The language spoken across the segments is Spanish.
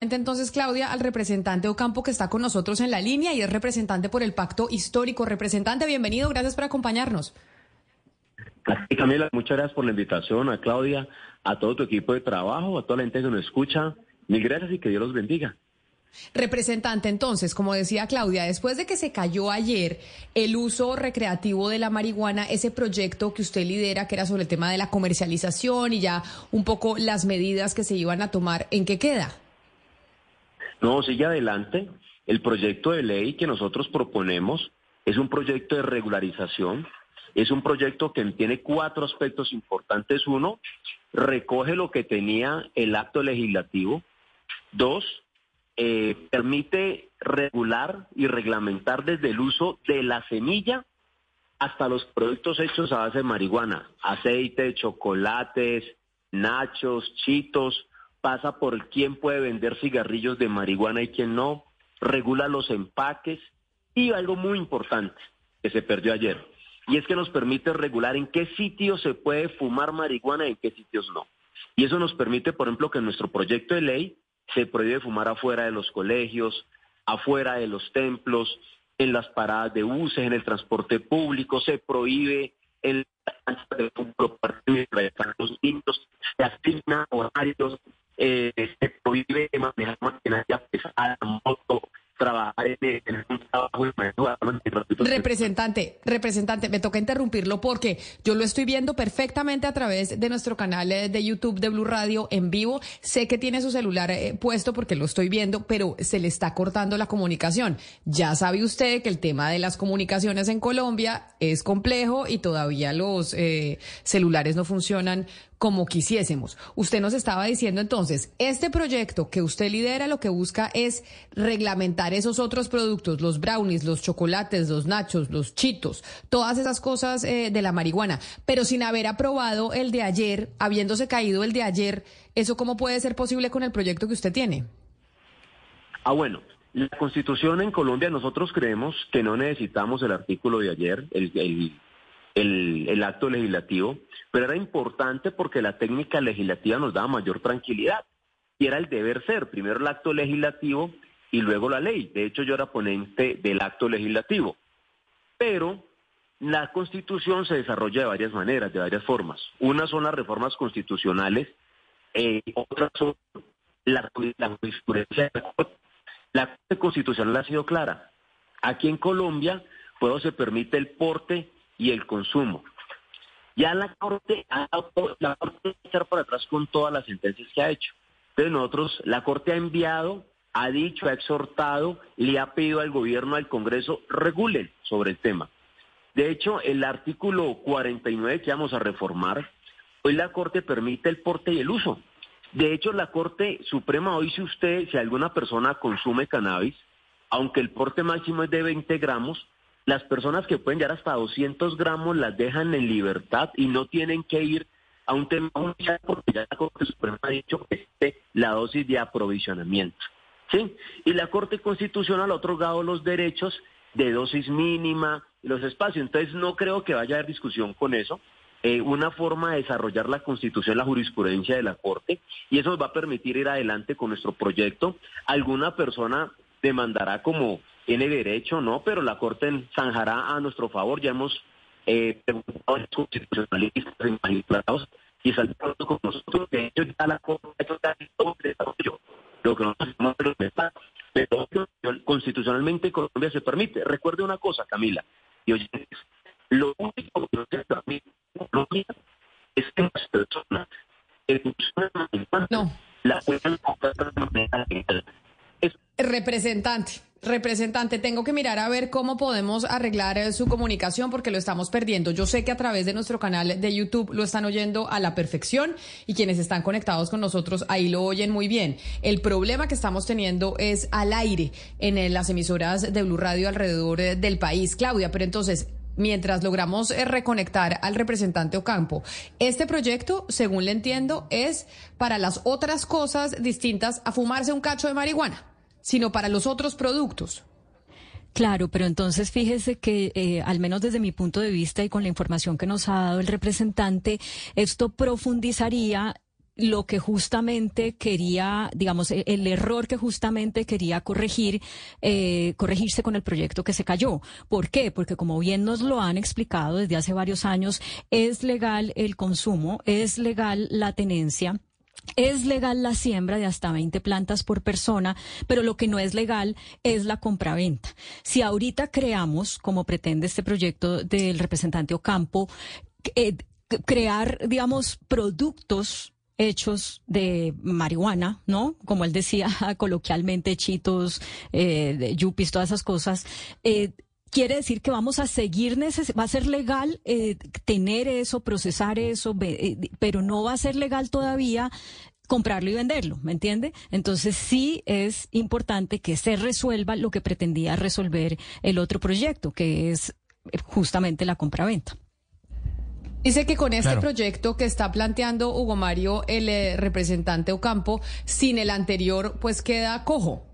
Entonces, Claudia, al representante Ocampo que está con nosotros en la línea y es representante por el Pacto Histórico. Representante, bienvenido, gracias por acompañarnos. Camila, muchas gracias por la invitación, a Claudia, a todo tu equipo de trabajo, a toda la gente que nos escucha. Mil gracias y que Dios los bendiga. Representante, entonces, como decía Claudia, después de que se cayó ayer el uso recreativo de la marihuana, ese proyecto que usted lidera, que era sobre el tema de la comercialización y ya un poco las medidas que se iban a tomar, ¿en qué queda? No, sigue adelante. El proyecto de ley que nosotros proponemos es un proyecto de regularización, es un proyecto que tiene cuatro aspectos importantes. Uno, recoge lo que tenía el acto legislativo. Dos, eh, permite regular y reglamentar desde el uso de la semilla hasta los productos hechos a base de marihuana, aceite, chocolates, nachos, chitos, pasa por quién puede vender cigarrillos de marihuana y quién no, regula los empaques y algo muy importante que se perdió ayer, y es que nos permite regular en qué sitios se puede fumar marihuana y en qué sitios no. Y eso nos permite, por ejemplo, que en nuestro proyecto de ley se prohíbe fumar afuera de los colegios, afuera de los templos, en las paradas de buses, en el transporte público, se prohíbe el de los niños, se asigna horarios eh, se prohíbe manejar maquinaria pesada, moto, trabajar en, un trabajo Representante, representante, me toca interrumpirlo porque yo lo estoy viendo perfectamente a través de nuestro canal eh, de YouTube de Blue Radio en vivo. Sé que tiene su celular eh, puesto porque lo estoy viendo, pero se le está cortando la comunicación. Ya sabe usted que el tema de las comunicaciones en Colombia es complejo y todavía los eh, celulares no funcionan como quisiésemos. Usted nos estaba diciendo entonces, este proyecto que usted lidera lo que busca es reglamentar esos otros productos, los brownies, los chocolates, los nachos, los chitos, todas esas cosas eh, de la marihuana, pero sin haber aprobado el de ayer, habiéndose caído el de ayer, ¿eso cómo puede ser posible con el proyecto que usted tiene? Ah, bueno. La constitución en Colombia nosotros creemos que no necesitamos el artículo de ayer, el, el el, acto legislativo, pero era importante porque la técnica legislativa nos daba mayor tranquilidad y era el deber ser, primero el acto legislativo y luego la ley. De hecho, yo era ponente del acto legislativo. Pero la constitución se desarrolla de varias maneras, de varias formas. Una son las reformas constitucionales, eh, otras son la, la jurisprudencia. La Corte Constitucional ha sido clara. Aquí en Colombia, puedo se permite el porte y el consumo. Ya la Corte ha la Corte echar para atrás con todas las sentencias que ha hecho. Entonces nosotros, la Corte ha enviado, ha dicho, ha exhortado, le ha pedido al gobierno, al Congreso, regulen sobre el tema. De hecho, el artículo 49 que vamos a reformar, hoy la Corte permite el porte y el uso. De hecho, la Corte Suprema hoy, si usted, si alguna persona consume cannabis, aunque el porte máximo es de 20 gramos, las personas que pueden llegar hasta 200 gramos las dejan en libertad y no tienen que ir a un tema porque ya la Corte Suprema ha dicho que es la dosis de aprovisionamiento. ¿sí? Y la Corte Constitucional ha otorgado los derechos de dosis mínima y los espacios. Entonces no creo que vaya a haber discusión con eso. Eh, una forma de desarrollar la Constitución, la jurisprudencia de la Corte, y eso nos va a permitir ir adelante con nuestro proyecto. Alguna persona demandará como tiene derecho, ¿no? Pero la Corte zanjará a nuestro favor. Ya hemos eh, preguntado a los constitucionalistas y magistrados y salieron con nosotros. De hecho, ya la Corte ha hecho desarrollo. Lo que nosotros hacemos pero constitucionalmente Colombia se permite. Recuerde una cosa, Camila y oyentes, lo único que nos permite Colombia es que las personas que funcionan no. la puedan comprar de manera legal. Representante, representante, tengo que mirar a ver cómo podemos arreglar eh, su comunicación porque lo estamos perdiendo. Yo sé que a través de nuestro canal de YouTube lo están oyendo a la perfección y quienes están conectados con nosotros ahí lo oyen muy bien. El problema que estamos teniendo es al aire en eh, las emisoras de Blue Radio alrededor eh, del país. Claudia, pero entonces, mientras logramos reconectar al representante Ocampo. Este proyecto, según le entiendo, es para las otras cosas distintas a fumarse un cacho de marihuana sino para los otros productos. Claro, pero entonces fíjese que, eh, al menos desde mi punto de vista y con la información que nos ha dado el representante, esto profundizaría lo que justamente quería, digamos, e, el error que justamente quería corregir, eh, corregirse con el proyecto que se cayó. ¿Por qué? Porque como bien nos lo han explicado desde hace varios años, es legal el consumo, es legal la tenencia. Es legal la siembra de hasta 20 plantas por persona, pero lo que no es legal es la compraventa. Si ahorita creamos, como pretende este proyecto del representante Ocampo, eh, crear, digamos, productos hechos de marihuana, ¿no? Como él decía coloquialmente, chitos, eh, yupis, todas esas cosas. Eh, quiere decir que vamos a seguir, va a ser legal eh, tener eso, procesar eso, eh, pero no va a ser legal todavía comprarlo y venderlo, ¿me entiende? Entonces sí es importante que se resuelva lo que pretendía resolver el otro proyecto, que es justamente la compraventa. Dice que con este proyecto que está planteando Hugo Mario, el eh, representante Ocampo, sin el anterior, pues queda cojo.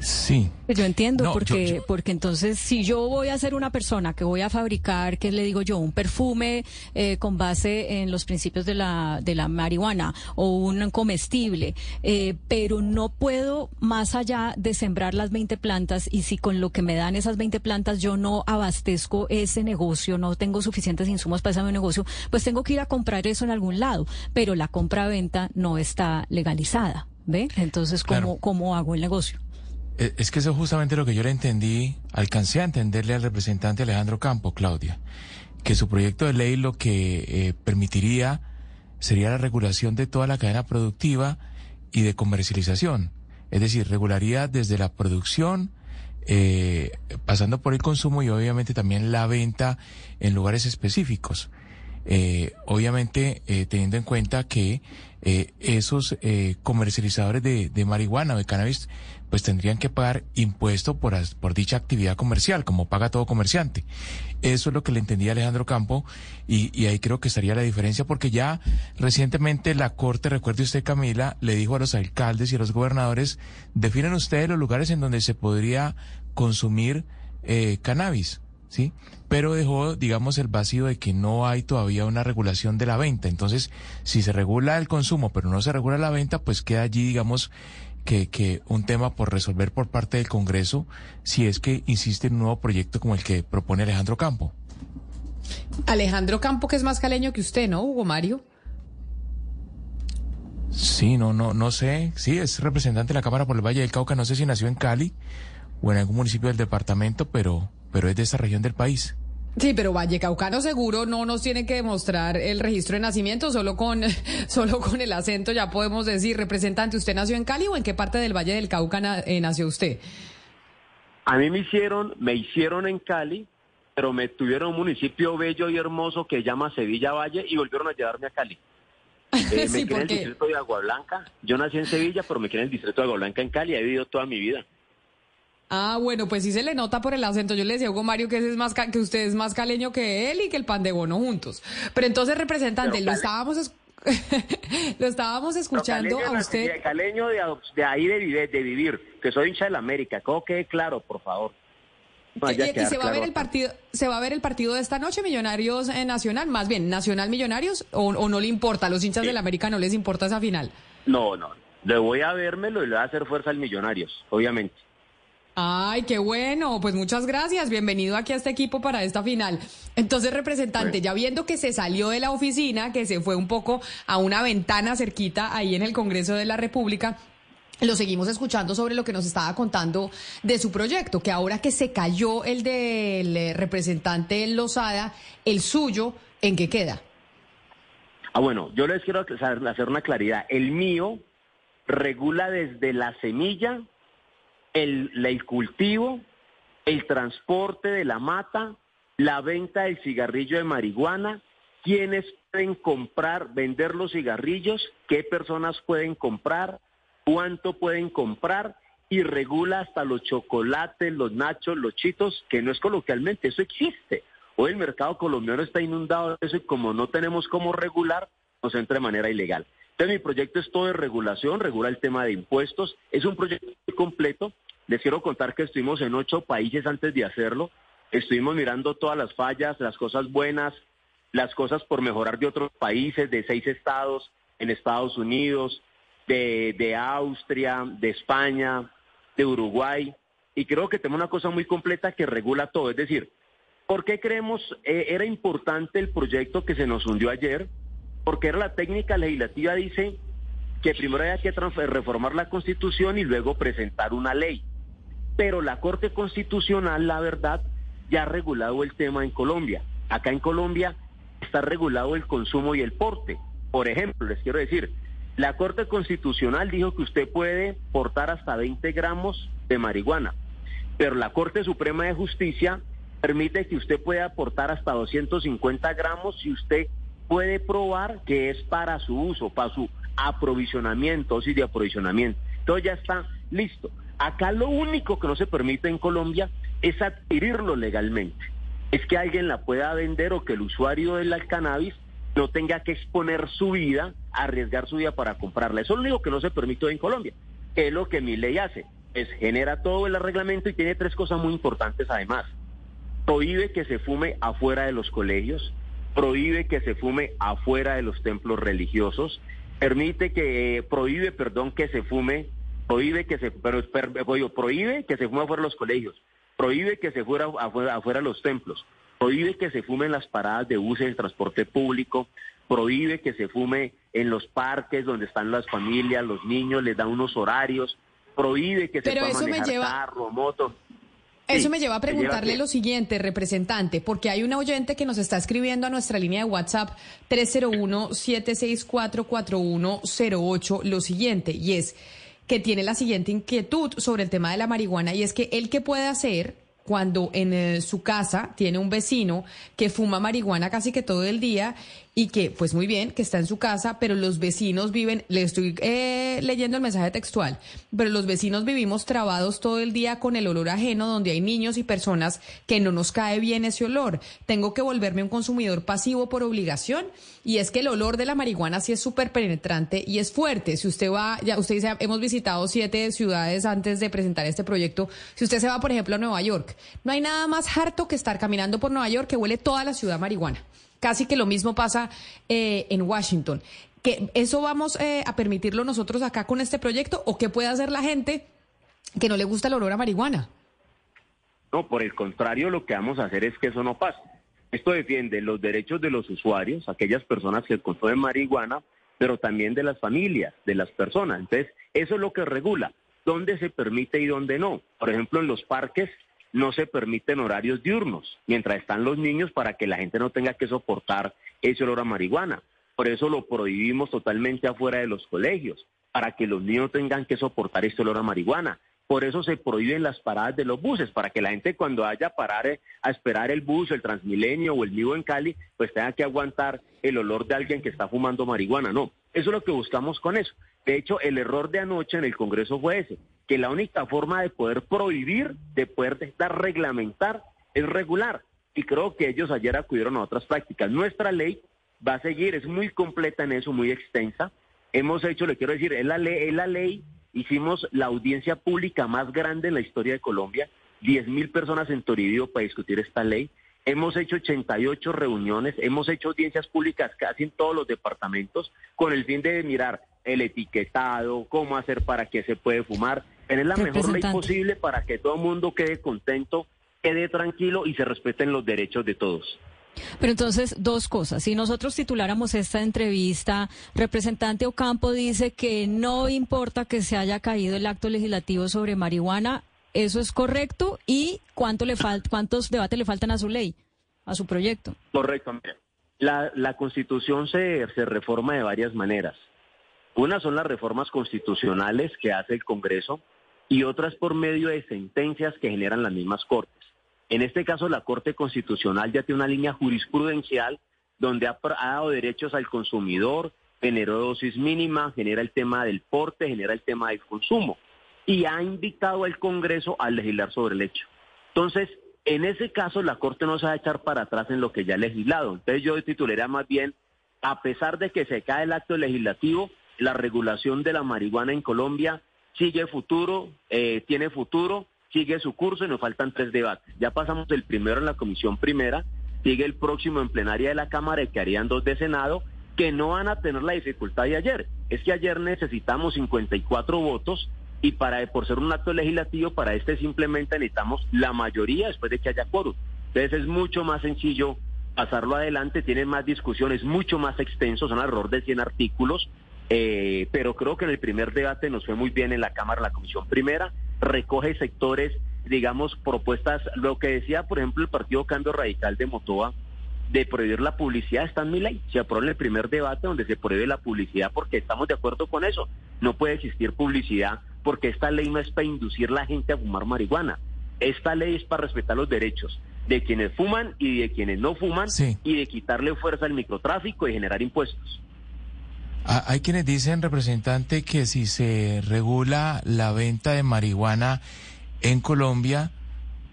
Sí. Pues yo entiendo, porque, porque entonces si yo voy a ser una persona que voy a fabricar, ¿qué le digo yo? Un perfume eh, con base en los principios de la, de la marihuana o un comestible, eh, pero no puedo más allá de sembrar las 20 plantas y si con lo que me dan esas 20 plantas yo no abastezco ese negocio, no tengo suficientes insumos para ese negocio, pues tengo que ir a comprar eso en algún lado, pero la compra-venta no está legalizada. ¿Ve? Entonces, ¿cómo, ¿cómo hago el negocio? Eh, es que eso es justamente lo que yo le entendí, alcancé a entenderle al representante Alejandro Campo, Claudia, que su proyecto de ley lo que eh, permitiría sería la regulación de toda la cadena productiva y de comercialización. Es decir, regularía desde la producción, eh, pasando por el consumo y obviamente también la venta en lugares específicos. obviamente teniendo en cuenta que esos comercializadores de, de marihuana o de cannabis pues tendrían que pagar impuesto por, por dicha actividad comercial, como paga todo comerciante. Eso es lo que le entendía Alejandro Campo y, y, ahí creo que estaría la diferencia porque ya recientemente la Corte, recuerde usted Camila, le dijo a los alcaldes y a los gobernadores, definen ustedes los lugares en donde se podría consumir eh, cannabis, ¿sí? Pero dejó, digamos, el vacío de que no hay todavía una regulación de la venta. Entonces, si se regula el consumo pero no se regula la venta, pues queda allí, digamos, que, que un tema por resolver por parte del Congreso si es que insiste en un nuevo proyecto como el que propone Alejandro Campo. Alejandro Campo, que es más caleño que usted, ¿no, Hugo Mario? Sí, no, no, no sé. Sí, es representante de la Cámara por el Valle del Cauca. No sé si nació en Cali o en algún municipio del departamento, pero, pero es de esta región del país. Sí, pero Vallecaucano seguro no nos tiene que demostrar el registro de nacimiento, solo con, solo con el acento ya podemos decir, representante, ¿usted nació en Cali o en qué parte del Valle del Cauca eh, nació usted? A mí me hicieron, me hicieron en Cali, pero me tuvieron un municipio bello y hermoso que se llama Sevilla Valle y volvieron a llevarme a Cali. Eh, me quedé en el distrito de Agua Blanca. Yo nací en Sevilla, pero me quedé en el distrito de Agua Blanca en Cali. He vivido toda mi vida. Ah, bueno, pues sí se le nota por el acento. Yo le decía a Hugo Mario que, es más que usted es más caleño que él y que el pan de bono juntos. Pero entonces, representante, lo estábamos lo estábamos escuchando a usted. Caleño de, de ahí de vivir, de vivir, que soy hincha de la América. Que quede claro, por favor. y, se va a ver el partido, se va a ver el partido de esta noche, Millonarios en Nacional, más bien Nacional Millonarios, o, no le importa, a los hinchas de la América no les importa esa final. No, no, le voy a vérmelo y le voy a hacer fuerza al Millonarios, obviamente. Ay, qué bueno. Pues muchas gracias. Bienvenido aquí a este equipo para esta final. Entonces, representante, ya viendo que se salió de la oficina, que se fue un poco a una ventana cerquita ahí en el Congreso de la República, lo seguimos escuchando sobre lo que nos estaba contando de su proyecto, que ahora que se cayó el del eh, representante Lozada, el suyo, ¿en qué queda? Ah, bueno, yo les quiero hacer una claridad. El mío regula desde la semilla el, cultivo, el transporte de la mata, la venta del cigarrillo de marihuana, quiénes pueden comprar, vender los cigarrillos, qué personas pueden comprar, cuánto pueden comprar y regula hasta los chocolates, los nachos, los chitos, que no es coloquialmente, eso existe. Hoy el mercado colombiano está inundado de eso y como no tenemos cómo regular, nos entra de manera ilegal. Entonces mi proyecto es todo de regulación, regula el tema de impuestos, es un proyecto completo. Les quiero contar que estuvimos en ocho países antes de hacerlo, estuvimos mirando todas las fallas, las cosas buenas, las cosas por mejorar de otros países, de seis estados en Estados Unidos, de, de Austria, de España, de Uruguay. Y creo que tenemos una cosa muy completa que regula todo. Es decir, ¿por qué creemos eh, era importante el proyecto que se nos hundió ayer? Porque era la técnica legislativa, dice que primero hay que reformar la constitución y luego presentar una ley. Pero la Corte Constitucional, la verdad, ya ha regulado el tema en Colombia. Acá en Colombia está regulado el consumo y el porte. Por ejemplo, les quiero decir, la Corte Constitucional dijo que usted puede portar hasta 20 gramos de marihuana, pero la Corte Suprema de Justicia permite que usted pueda aportar hasta 250 gramos si usted puede probar que es para su uso, para su aprovisionamiento, sí, de aprovisionamiento. Entonces ya está listo. Acá lo único que no se permite en Colombia es adquirirlo legalmente. Es que alguien la pueda vender o que el usuario del cannabis no tenga que exponer su vida, arriesgar su vida para comprarla. Eso es lo único que no se permite en Colombia. es lo que mi ley hace? Es genera todo el reglamento y tiene tres cosas muy importantes además. Prohíbe que se fume afuera de los colegios, prohíbe que se fume afuera de los templos religiosos, permite que, prohíbe, perdón, que se fume, prohíbe que se, pero, prohíbe que se fume afuera de los colegios, prohíbe que se fuera afuera, afuera de los templos, prohíbe que se fume en las paradas de buses de transporte público, prohíbe que se fume en los parques donde están las familias, los niños, les da unos horarios, prohíbe que se Pero eso me lleva... carro, moto. Eso me lleva a preguntarle lo siguiente, representante, porque hay un oyente que nos está escribiendo a nuestra línea de WhatsApp 301-764-4108 lo siguiente, y es que tiene la siguiente inquietud sobre el tema de la marihuana, y es que él qué puede hacer cuando en eh, su casa tiene un vecino que fuma marihuana casi que todo el día y que, pues muy bien, que está en su casa, pero los vecinos viven, le estoy eh, leyendo el mensaje textual, pero los vecinos vivimos trabados todo el día con el olor ajeno, donde hay niños y personas que no nos cae bien ese olor. Tengo que volverme un consumidor pasivo por obligación y es que el olor de la marihuana sí es súper penetrante y es fuerte. Si usted va, ya usted dice, hemos visitado siete ciudades antes de presentar este proyecto. Si usted se va, por ejemplo, a Nueva York, no hay nada más harto que estar caminando por Nueva York que huele toda la ciudad marihuana. Casi que lo mismo pasa eh, en Washington. ¿Que ¿Eso vamos eh, a permitirlo nosotros acá con este proyecto o qué puede hacer la gente que no le gusta el olor a marihuana? No, por el contrario, lo que vamos a hacer es que eso no pase. Esto defiende los derechos de los usuarios, aquellas personas que consumen marihuana, pero también de las familias, de las personas. Entonces, eso es lo que regula dónde se permite y dónde no. Por ejemplo, en los parques no se permiten horarios diurnos mientras están los niños para que la gente no tenga que soportar ese olor a marihuana. Por eso lo prohibimos totalmente afuera de los colegios, para que los niños tengan que soportar ese olor a marihuana. Por eso se prohíben las paradas de los buses, para que la gente cuando haya a parar eh, a esperar el bus, el Transmilenio o el Vivo en Cali, pues tenga que aguantar el olor de alguien que está fumando marihuana. No, eso es lo que buscamos con eso. De hecho, el error de anoche en el Congreso fue ese, que la única forma de poder prohibir, de poder reglamentar, es regular. Y creo que ellos ayer acudieron a otras prácticas. Nuestra ley va a seguir, es muy completa en eso, muy extensa. Hemos hecho, le quiero decir, es la ley, es la ley hicimos la audiencia pública más grande en la historia de Colombia, 10 mil personas en Toribio para discutir esta ley. Hemos hecho 88 reuniones, hemos hecho audiencias públicas casi en todos los departamentos con el fin de mirar el etiquetado, cómo hacer para que se puede fumar, tener la mejor ley posible para que todo el mundo quede contento, quede tranquilo y se respeten los derechos de todos. Pero entonces, dos cosas. Si nosotros tituláramos esta entrevista, representante Ocampo dice que no importa que se haya caído el acto legislativo sobre marihuana, ¿eso es correcto? ¿Y cuánto le cuántos debates le faltan a su ley, a su proyecto? Correcto. La, la constitución se, se reforma de varias maneras. Una son las reformas constitucionales que hace el Congreso y otras por medio de sentencias que generan las mismas cortes. En este caso, la Corte Constitucional ya tiene una línea jurisprudencial donde ha, dado derechos al consumidor, generó dosis mínima, genera el tema del porte, genera el tema del consumo y ha invitado al Congreso a legislar sobre el hecho. Entonces, en ese caso, la Corte no se va a echar para atrás en lo que ya ha legislado. Entonces, yo titularía más bien, a pesar de que se cae el acto legislativo, la regulación de la marihuana en Colombia sigue futuro, eh, tiene futuro sigue su curso y nos faltan tres debates. Ya pasamos el primero en la comisión primera, sigue el próximo en plenaria de la Cámara y que harían dos de Senado, que no van a tener la dificultad de ayer. Es que ayer necesitamos 54 votos y para por ser un acto legislativo, para este simplemente necesitamos la mayoría después de que haya quórum. Entonces es mucho más sencillo pasarlo adelante, tiene más discusiones, mucho más extenso, son alrededor de 100 artículos, eh, pero creo que en el primer debate nos fue muy bien en la Cámara, la Comisión Primera, recoge sectores, digamos, propuestas, lo que decía, por ejemplo, el Partido Cambio Radical de Motoa, de prohibir la publicidad está en mi ley. Se aprobó en el primer debate donde se prohíbe la publicidad porque estamos de acuerdo con eso. No puede existir publicidad porque esta ley no es para inducir a la gente a fumar marihuana. Esta ley es para respetar los derechos de quienes fuman y de quienes no fuman y de quitarle fuerza al microtráfico y generar impuestos. Ah, hay quienes dicen, representante, que si se regula la venta de marihuana en Colombia,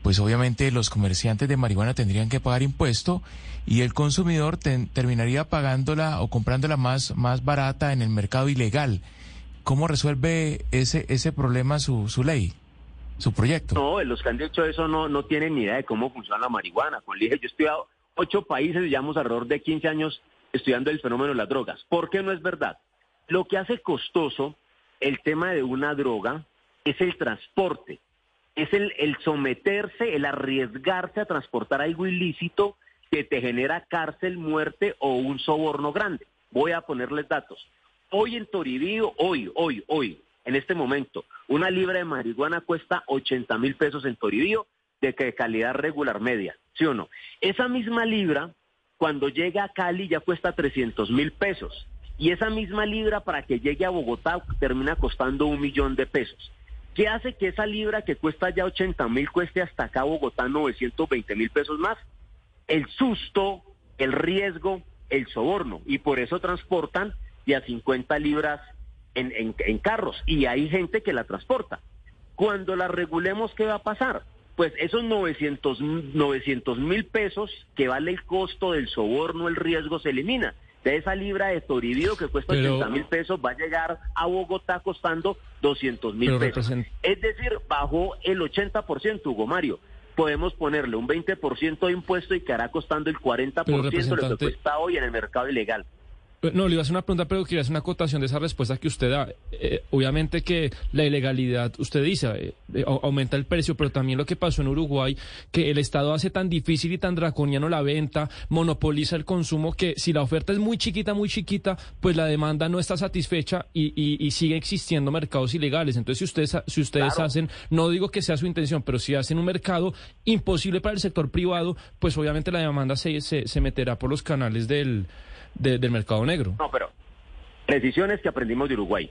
pues obviamente los comerciantes de marihuana tendrían que pagar impuesto y el consumidor terminaría pagándola o comprándola más, más barata en el mercado ilegal. ¿Cómo resuelve ese, ese problema su, su ley, su proyecto? No, los que han dicho eso no, no tienen ni idea de cómo funciona la marihuana. Con dije, yo he estudiado ocho países, llevamos alrededor de 15 años estudiando el fenómeno de las drogas. ¿Por qué no es verdad? Lo que hace costoso el tema de una droga es el transporte, es el, someterse, el arriesgarse a transportar algo ilícito que te genera cárcel, muerte o un soborno grande. Voy a ponerles datos. Hoy en Toribío, hoy, hoy, hoy, en este momento, una libra de marihuana cuesta 80 mil pesos en Toribío de calidad regular media, ¿sí o no? Esa misma libra cuando llega a Cali ya cuesta 300 mil pesos. Y esa misma libra para que llegue a Bogotá termina costando un millón de pesos. ¿Qué hace que esa libra que cuesta ya 80 mil cueste hasta acá a Bogotá 920 mil pesos más? El susto, el riesgo, el soborno. Y por eso transportan de a 50 libras en, en carros. Y hay gente que la transporta. Cuando la regulemos, ¿qué va a pasar? Pues esos 900 mil pesos que vale el costo del soborno, el riesgo se elimina. De esa libra de Toribio que cuesta 80 mil pesos va a llegar a Bogotá costando 200 mil pesos. Es decir, bajó el 80%, Hugo Mario. Podemos ponerle un 20% de impuesto y que hará costando el 40% de lo que cuesta hoy en el mercado ilegal. Eh, no, le iba a hacer una pregunta, pero quería hacer una acotación de esa respuesta que usted da. Eh, obviamente que la ilegalidad, usted dice, eh, aumenta el precio, pero también lo que pasó en Uruguay, que el Estado hace tan difícil y tan draconiano la venta, monopoliza el consumo, que si la oferta es muy chiquita, muy chiquita, pues la demanda no está satisfecha y, y, sigue existiendo mercados ilegales. Entonces, si ustedes, si ustedes hacen, no digo que sea su intención, pero si hacen un mercado imposible para el sector privado, pues obviamente la demanda se, se, se meterá por los canales del del mercado negro. No, pero precisiones que aprendimos de Uruguay.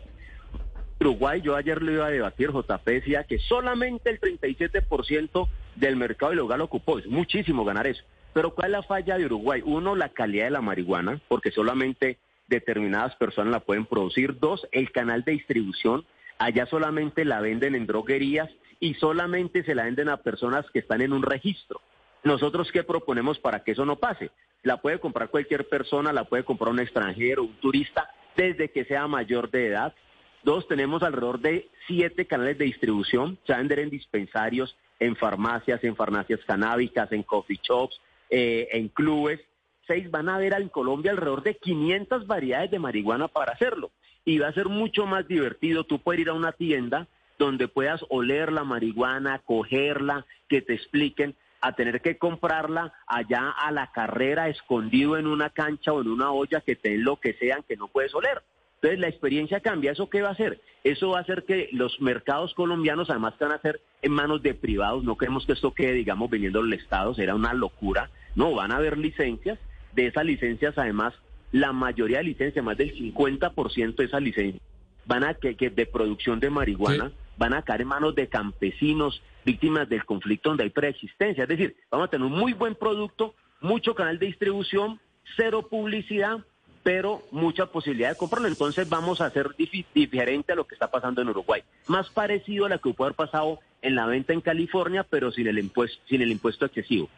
Uruguay, yo ayer le iba a debatir, JP decía que solamente el 37% del mercado ilegal ocupó. Es muchísimo ganar eso. Pero ¿cuál es la falla de Uruguay? Uno, la calidad de la marihuana, porque solamente determinadas personas la pueden producir. Dos, el canal de distribución. Allá solamente la venden en droguerías y solamente se la venden a personas que están en un registro. Nosotros, ¿qué proponemos para que eso no pase? La puede comprar cualquier persona, la puede comprar un extranjero, un turista, desde que sea mayor de edad. Dos, tenemos alrededor de siete canales de distribución, se vender en dispensarios, en farmacias, en farmacias canábicas, en coffee shops, eh, en clubes. Seis, van a haber en Colombia alrededor de 500 variedades de marihuana para hacerlo. Y va a ser mucho más divertido tú puedes ir a una tienda donde puedas oler la marihuana, cogerla, que te expliquen a tener que comprarla allá a la carrera, escondido en una cancha o en una olla que te lo que sean que no puedes oler. Entonces la experiencia cambia. ¿Eso qué va a hacer? Eso va a hacer que los mercados colombianos además van a ser en manos de privados. No queremos que esto quede, digamos, viniendo del Estado. Será una locura. No, van a haber licencias. De esas licencias, además, la mayoría de licencias, más del 50% de esas licencias, van a que, que de producción de marihuana, van a caer en manos de campesinos, víctimas del conflicto donde hay preexistencia. Es decir, vamos a tener un muy buen producto, mucho canal de distribución, cero publicidad, pero mucha posibilidad de comprarlo. Entonces vamos a hacer diferente a lo que está pasando en Uruguay. Más parecido a lo que puede haber pasado en la venta en California, pero sin el impuesto, sin el impuesto excesivo.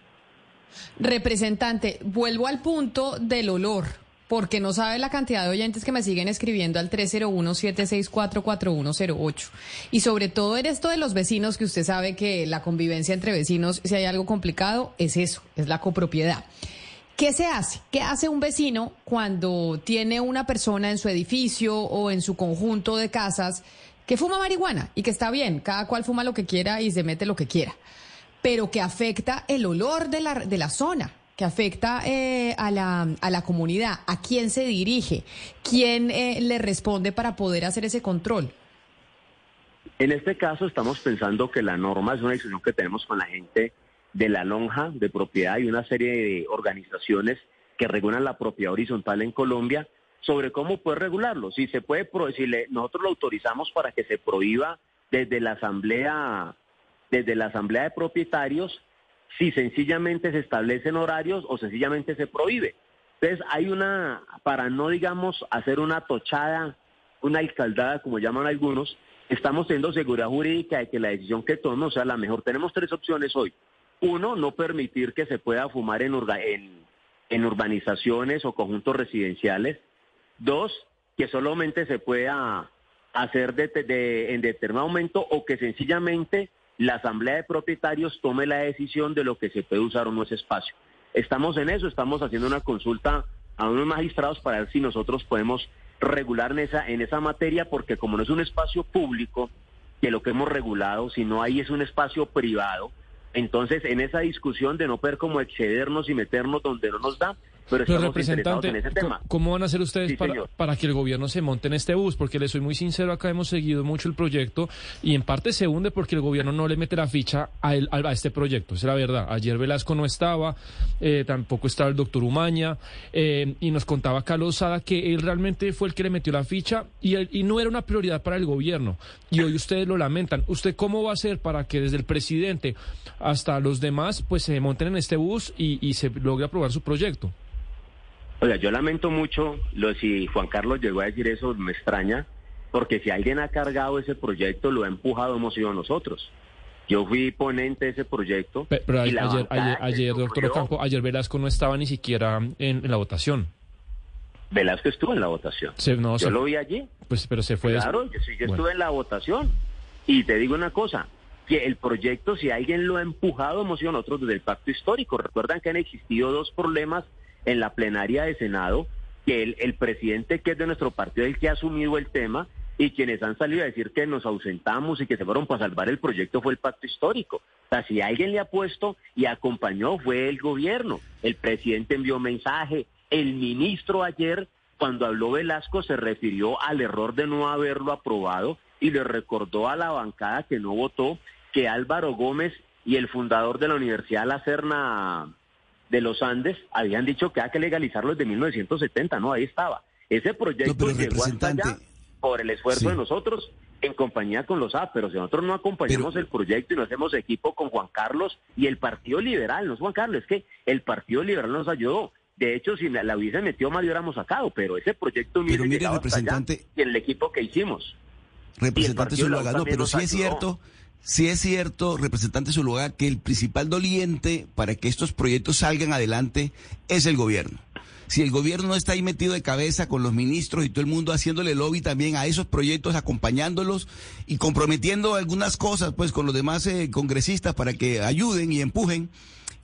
Representante, vuelvo al punto del olor porque no sabe la cantidad de oyentes que me siguen escribiendo al 301-764-4108. Y sobre todo en esto de los vecinos, que usted sabe que la convivencia entre vecinos, si hay algo complicado, es eso, es la copropiedad. ¿Qué se hace? ¿Qué hace un vecino cuando tiene una persona en su edificio o en su conjunto de casas que fuma marihuana y que está bien, cada cual fuma lo que quiera y se mete lo que quiera, pero que afecta el olor de la, de la zona? Que afecta eh, a, la, a la comunidad, a quién se dirige, quién eh, le responde para poder hacer ese control. En este caso estamos pensando que la norma es una decisión que tenemos con la gente de la lonja de propiedad y una serie de organizaciones que regulan la propiedad horizontal en Colombia sobre cómo puede regularlo. Si se puede, si nosotros lo autorizamos para que se prohíba desde la asamblea, desde la asamblea de propietarios si sencillamente se establecen horarios o sencillamente se prohíbe. Entonces hay una, para no digamos hacer una tochada, una alcaldada como llaman algunos, estamos teniendo seguridad jurídica de que la decisión que tomemos sea la mejor. Tenemos tres opciones hoy. Uno, no permitir que se pueda fumar en, en, urbanizaciones o conjuntos residenciales. Dos, que solamente se pueda hacer en determinado momento o que sencillamente la Asamblea de Propietarios tome la decisión de lo que se puede usar o no ese espacio. Estamos en eso, estamos haciendo una consulta a unos magistrados para ver si nosotros podemos regular en esa, en esa materia, porque como no es un espacio público, que lo que hemos regulado, si no ahí es un espacio privado, entonces en esa discusión de no poder como excedernos y meternos donde no nos da, pero, representante, en ese tema. ¿cómo van a hacer ustedes para, que el gobierno se monte en este bus? Porque le soy muy sincero, acá hemos seguido mucho el proyecto y en parte se hunde porque el gobierno no le mete la ficha a, a este proyecto, es la verdad. Ayer Velasco no estaba, eh, tampoco estaba el doctor Umaña eh, y nos contaba Carlos Sada que él realmente fue el que le metió la ficha y, y no era una prioridad para el gobierno. Y hoy ustedes lo lamentan. ¿Usted cómo va a hacer para que desde el presidente hasta los demás pues se monten en este bus y, y se logre aprobar su proyecto? Oiga, yo lamento mucho, lo, si Juan Carlos llegó a decir eso, me extraña, porque si alguien ha cargado ese proyecto, lo ha empujado, hemos sido nosotros. Yo fui ponente de ese proyecto. Pero, ayer, ayer, doctor Ocampo, ayer Velasco no estaba ni siquiera en, la votación. Velasco estuvo en la votación. yo lo vi allí. Pues, pero se fue. Claro, yo, sí, yo estuve en la votación. Y te digo una cosa, que el proyecto, si alguien lo ha empujado, hemos sido nosotros desde el pacto histórico. Recuerdan que han existido dos problemas en la plenaria de Senado que el, presidente que es de nuestro partido el que ha asumido el tema y quienes han salido a decir que nos ausentamos y que se fueron para salvar el proyecto fue el pacto histórico. O sea, si alguien le ha puesto y acompañó fue el gobierno. El presidente envió mensaje, el ministro ayer cuando habló Velasco se refirió al error de no haberlo aprobado y le recordó a la bancada que no votó que Álvaro Gómez y el fundador de la Universidad La Serna de los Andes habían dicho que hay que legalizarlo desde 1970, ¿no? Ahí estaba. Ese proyecto llegó hasta allá por el esfuerzo de nosotros en compañía con los A, pero si nosotros no acompañamos el proyecto y no hacemos equipo con Juan Carlos y el Partido Liberal, no es Juan Carlos, es que el Partido Liberal nos ayudó. De hecho, si la, hubiese metido más, lo hubiéramos sacado, pero ese proyecto pero mire, representante, y el equipo que hicimos. Representante Zuluaga, no, pero sí es cierto si es cierto, representante Zuluaga, que el principal doliente para que estos proyectos salgan adelante es el gobierno. Si el gobierno no está ahí metido de cabeza con los ministros y todo el mundo haciéndole lobby también a esos proyectos, acompañándolos y comprometiendo algunas cosas pues con los demás eh, congresistas para que ayuden y empujen,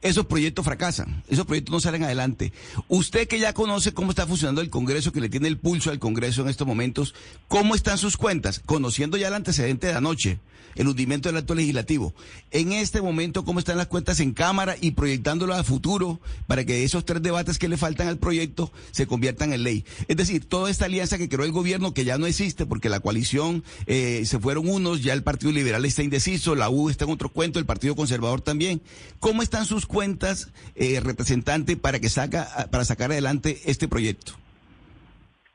esos proyectos fracasan, esos proyectos no salen adelante. Usted que ya conoce cómo está funcionando el Congreso, que le tiene el pulso al Congreso en estos momentos, ¿cómo están sus cuentas? Conociendo ya el antecedente de anoche, el hundimiento del acto legislativo. En este momento, ¿cómo están las cuentas en Cámara y proyectándolo a futuro para que esos tres debates que le faltan al proyecto se conviertan en ley? Es decir, toda esta alianza que creó el gobierno, que ya no existe porque la coalición eh, se fueron unos, ya el Partido Liberal está indeciso, la U está en otro cuento, el Partido Conservador también. ¿Cómo están sus cuentas, eh, representante, para, que saca, para sacar adelante este proyecto?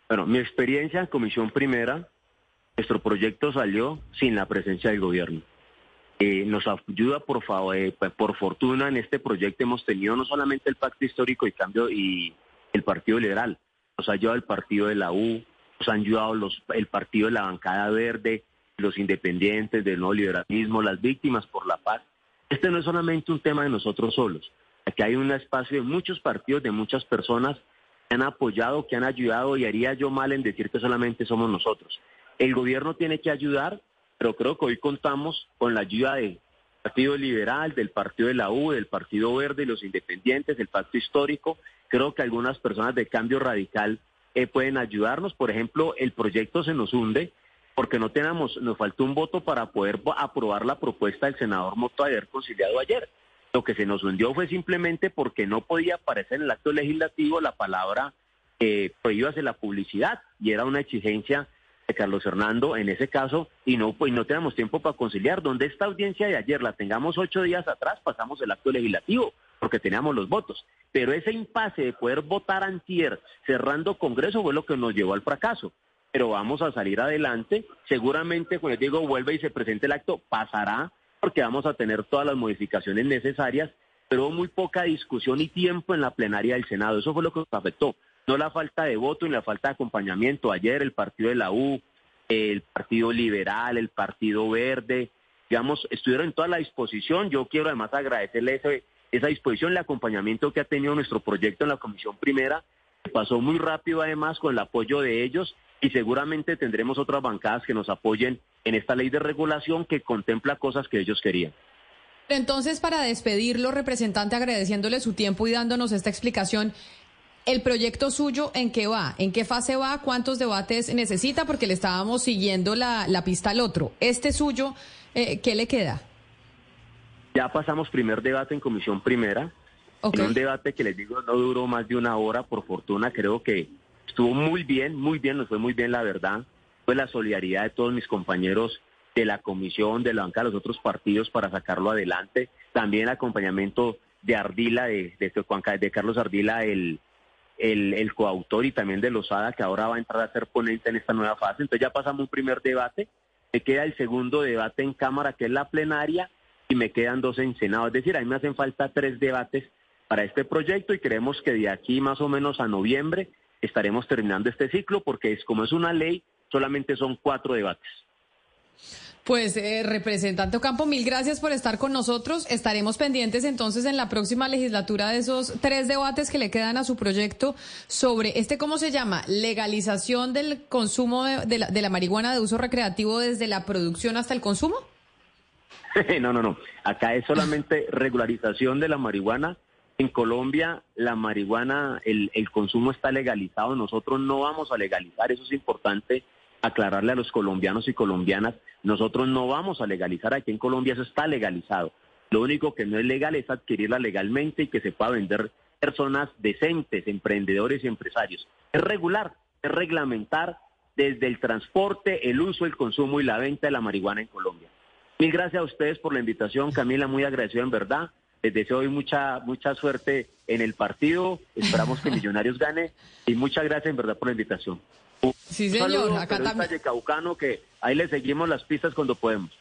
Bueno, mi experiencia en Comisión Primera, nuestro proyecto salió sin la presencia del gobierno. Eh, nos ayuda, por favor, eh, por fortuna, en este proyecto hemos tenido no solamente el Pacto Histórico y Cambio y el Partido Liberal, nos ha ayudado el Partido de la U, nos han ayudado los, el Partido de la Bancada Verde, los independientes del nuevo liberalismo, las víctimas por la paz. Este no es solamente un tema de nosotros solos. Aquí hay un espacio de muchos partidos, de muchas personas han apoyado, que han ayudado y haría yo mal en decir que solamente somos nosotros. El gobierno tiene que ayudar, pero creo que hoy contamos con la ayuda del Partido Liberal, del Partido de la U, del Partido Verde los independientes, del Pacto Histórico. Creo que algunas personas de cambio radical eh, pueden ayudarnos. Por ejemplo, el proyecto se nos hunde porque no tenemos, nos faltó un voto para poder aprobar la propuesta del senador Moto haber conciliado ayer. Lo que se nos hundió fue simplemente porque no podía aparecer en el acto legislativo la palabra eh, prohíbase la publicidad y era una exigencia de Carlos Hernando en ese caso y no pues no tenemos tiempo para conciliar. Donde esta audiencia de ayer la tengamos ocho días atrás, pasamos el acto legislativo porque teníamos los votos. Pero ese impasse de poder votar antier cerrando Congreso fue lo que nos llevó al fracaso. Pero vamos a salir adelante. Seguramente cuando Diego vuelve y se presente el acto, pasará porque vamos a tener todas las modificaciones necesarias, pero muy poca discusión y tiempo en la plenaria del Senado. Eso fue lo que nos afectó. No la falta de voto y la falta de acompañamiento. Ayer el partido de la U, el Partido Liberal, el Partido Verde, digamos, estuvieron en toda la disposición. Yo quiero además agradecerle esa disposición, el acompañamiento que ha tenido nuestro proyecto en la Comisión Primera. Pasó muy rápido además con el apoyo de ellos y seguramente tendremos otras bancadas que nos apoyen en esta ley de regulación que contempla cosas que ellos querían. Entonces, para despedirlo, representante, agradeciéndole su tiempo y dándonos esta explicación, ¿el proyecto suyo en qué va? ¿En qué fase va? ¿Cuántos debates necesita? Porque le estábamos siguiendo la, pista al otro. ¿Este suyo, eh, qué le queda? Ya pasamos primer debate en comisión primera. En un debate que les digo no duró más de una hora, por fortuna creo que estuvo muy bien, muy bien, nos fue muy bien la verdad la solidaridad de todos mis compañeros de la comisión, de la banca de los otros partidos para sacarlo adelante. También el acompañamiento de Ardila, de, de, de Carlos Ardila, el, el, coautor, y también de Lozada, que ahora va a entrar a ser ponente en esta nueva fase. Entonces ya pasamos un primer debate, me queda el segundo debate en Cámara, que es la plenaria, y me quedan dos en Senado. Es decir, a mí me hacen falta tres debates para este proyecto y creemos que de aquí más o menos a noviembre estaremos terminando este ciclo porque es como es una ley solamente son cuatro debates. Pues, eh, representante Ocampo, mil gracias por estar con nosotros. Estaremos pendientes entonces en la próxima legislatura de esos tres debates que le quedan a su proyecto sobre este, ¿cómo se llama? Legalización del consumo de, la, de la marihuana de uso recreativo desde la producción hasta el consumo. no, no, no. Acá es solamente regularización de la marihuana. En Colombia la marihuana, el, el consumo está legalizado. Nosotros no vamos a legalizar, eso es importante aclararle a los colombianos y colombianas, nosotros no vamos a legalizar, aquí en Colombia eso está legalizado. Lo único que no es legal es adquirirla legalmente y que se pueda vender personas decentes, emprendedores y empresarios. Es regular, es reglamentar desde el transporte, el uso, el consumo y la venta de la marihuana en Colombia. Mil gracias a ustedes por la invitación, Camila, muy agradecido en verdad. Les deseo hoy mucha, mucha suerte en el partido. Esperamos que Millonarios gane y muchas gracias en verdad por la invitación. Sí, señor. Acá también. Caucano que ahí le seguimos las pistas cuando podemos.